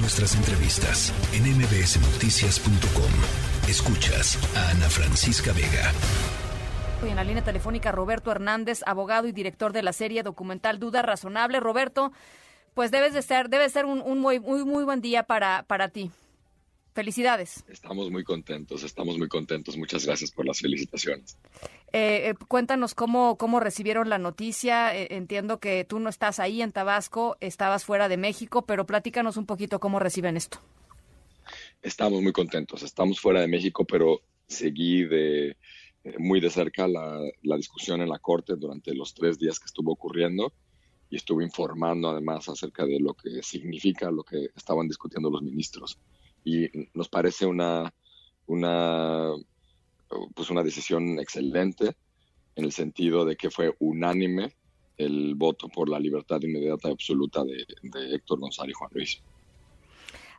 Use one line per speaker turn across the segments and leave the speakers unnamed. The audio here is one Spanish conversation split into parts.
Nuestras entrevistas en mbsnoticias.com. Escuchas a Ana Francisca Vega.
Hoy en la línea telefónica Roberto Hernández, abogado y director de la serie documental Duda Razonable. Roberto, pues debes de ser, debe ser un, un muy, muy, muy buen día para, para ti. Felicidades.
Estamos muy contentos, estamos muy contentos. Muchas gracias por las felicitaciones.
Eh, eh, cuéntanos cómo, cómo recibieron la noticia. Eh, entiendo que tú no estás ahí en Tabasco, estabas fuera de México, pero platícanos un poquito cómo reciben esto.
Estamos muy contentos, estamos fuera de México, pero seguí de, muy de cerca la, la discusión en la Corte durante los tres días que estuvo ocurriendo y estuve informando además acerca de lo que significa lo que estaban discutiendo los ministros y nos parece una, una, pues una decisión excelente en el sentido de que fue unánime el voto por la libertad inmediata y absoluta de, Héctor González y Juan Luis.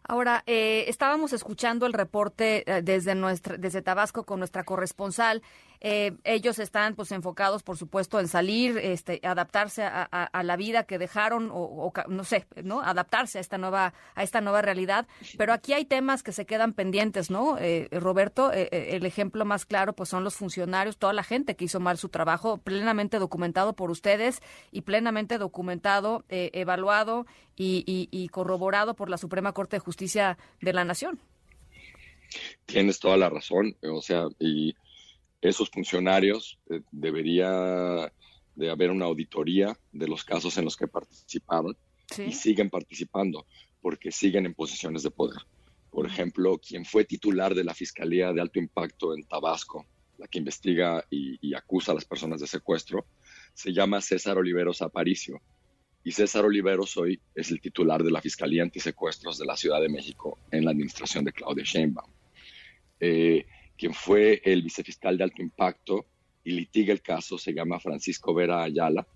Ahora, eh, estábamos escuchando el reporte eh, desde, nuestra, desde Tabasco con nuestra corresponsal eh, ellos están pues enfocados, por supuesto, en salir, este, adaptarse a, la vida que dejaron o, no sé, no, adaptarse a esta nueva a esta nueva realidad. Pero aquí hay temas que se quedan pendientes, ¿no? Eh, Roberto, eh, el ejemplo más claro pues son los funcionarios, toda la gente que hizo mal su trabajo, plenamente documentado por ustedes y plenamente documentado, evaluado y corroborado por la Suprema Corte de Justicia de la Nación.
Tienes toda la razón, o sea, y esos funcionarios eh, debería de haber una auditoría de los casos en los que participaron y siguen participando porque siguen en posiciones de poder. Por ejemplo, quien fue titular de la Fiscalía de Alto Impacto en Tabasco, la que investiga y, acusa a las personas de secuestro, se llama César Oliveros Aparicio. Y César Oliveros hoy es el titular de la Fiscalía Antisecuestros de la Ciudad de México en la administración de Claudia Sheinbaum. Eh, quien fue el vicefiscal de alto impacto y litiga el caso, se llama Francisco Vera Ayala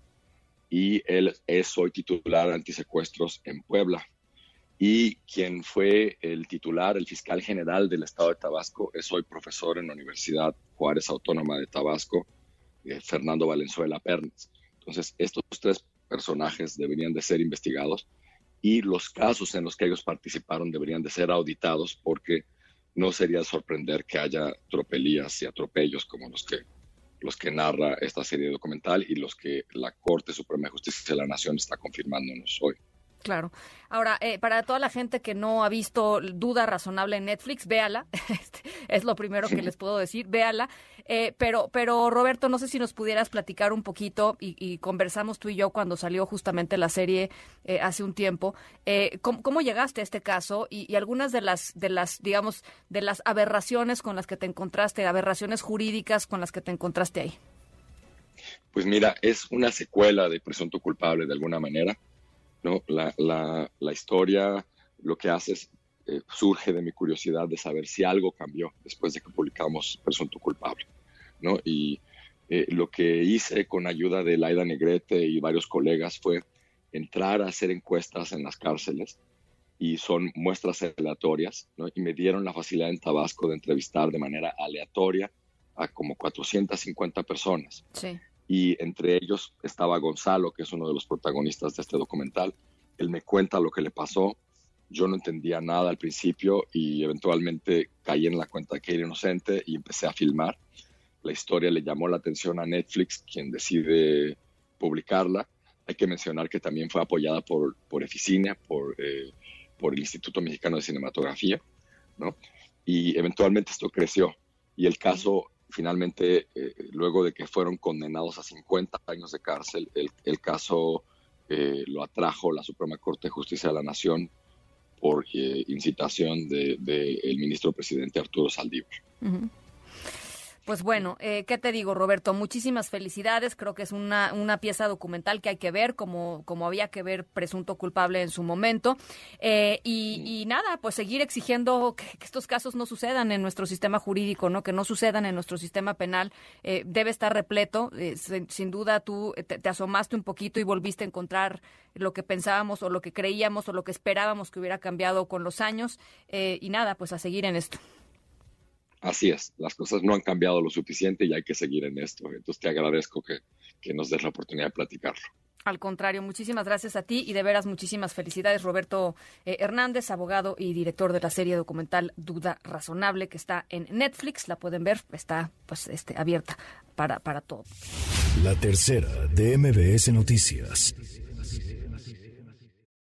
y él es hoy titular de antisecuestros en Puebla. Y quien fue el titular, el fiscal general del estado de Tabasco, es hoy profesor en la Universidad Juárez Autónoma de Tabasco, eh, Fernando Valenzuela Pernes. Entonces, estos tres personajes deberían de ser investigados y los casos en los que ellos participaron deberían de ser auditados porque no sería sorprender que haya tropelías y atropellos como los que, los que narra esta serie documental y los que la Corte Suprema de Justicia de la Nación está confirmándonos hoy.
Claro. Ahora, eh, para toda la gente que no ha visto Duda Razonable en Netflix, véala. Este, es lo primero que les puedo decir, véala. Eh, pero, pero Roberto, no sé si nos pudieras platicar un poquito y, conversamos tú y yo cuando salió justamente la serie eh, hace un tiempo. ¿cómo, llegaste a este caso y, y, algunas de las, de las, digamos, de las aberraciones con las que te encontraste, aberraciones jurídicas con las que te encontraste ahí?
Pues mira, es una secuela de Presunto Culpable de alguna manera ¿no? La, la, la historia lo que hace es, eh, surge de mi curiosidad de saber si algo cambió después de que publicamos Presunto Culpable. ¿no? Y eh, lo que hice con ayuda de Laida Negrete y varios colegas fue entrar a hacer encuestas en las cárceles y son muestras aleatorias, ¿no? y me dieron la facilidad en Tabasco de entrevistar de manera aleatoria a como 450 personas. Sí y entre ellos estaba Gonzalo, que es uno de los protagonistas de este documental. Él me cuenta lo que le pasó. Yo no entendía nada al principio y eventualmente caí en la cuenta que era inocente y empecé a filmar. La historia le llamó la atención a Netflix, quien decide publicarla. Hay que mencionar que también fue apoyada por, por Eficine, por, eh, por el Instituto Mexicano de Cinematografía, ¿no? Y eventualmente esto creció y el caso finalmente, eh, luego de que fueron condenados a 50 años de cárcel, el, caso eh, lo atrajo la Suprema Corte de Justicia de la Nación por eh, incitación del de, ministro presidente Arturo Saldívar.
Pues bueno, eh, ¿qué te digo, Roberto? Muchísimas felicidades. Creo que es una, una pieza documental que hay que ver, como, como había que ver Presunto Culpable en su momento. Eh, y, nada, pues seguir exigiendo que, estos casos no sucedan en nuestro sistema jurídico, ¿no? Que no sucedan en nuestro sistema penal. Eh, debe estar repleto. sin, duda, tú te, asomaste un poquito y volviste a encontrar lo que pensábamos o lo que creíamos o lo que esperábamos que hubiera cambiado con los años. y nada, pues a seguir en esto.
Así es, las cosas no han cambiado lo suficiente y hay que seguir en esto. Entonces te agradezco que, nos des la oportunidad de platicarlo.
Al contrario, muchísimas gracias a ti y de veras muchísimas felicidades, Roberto eh, Hernández, abogado y director de la serie documental Duda Razonable, que está en Netflix. La pueden ver, está pues este, abierta para, para todo.
La tercera de MBS Noticias.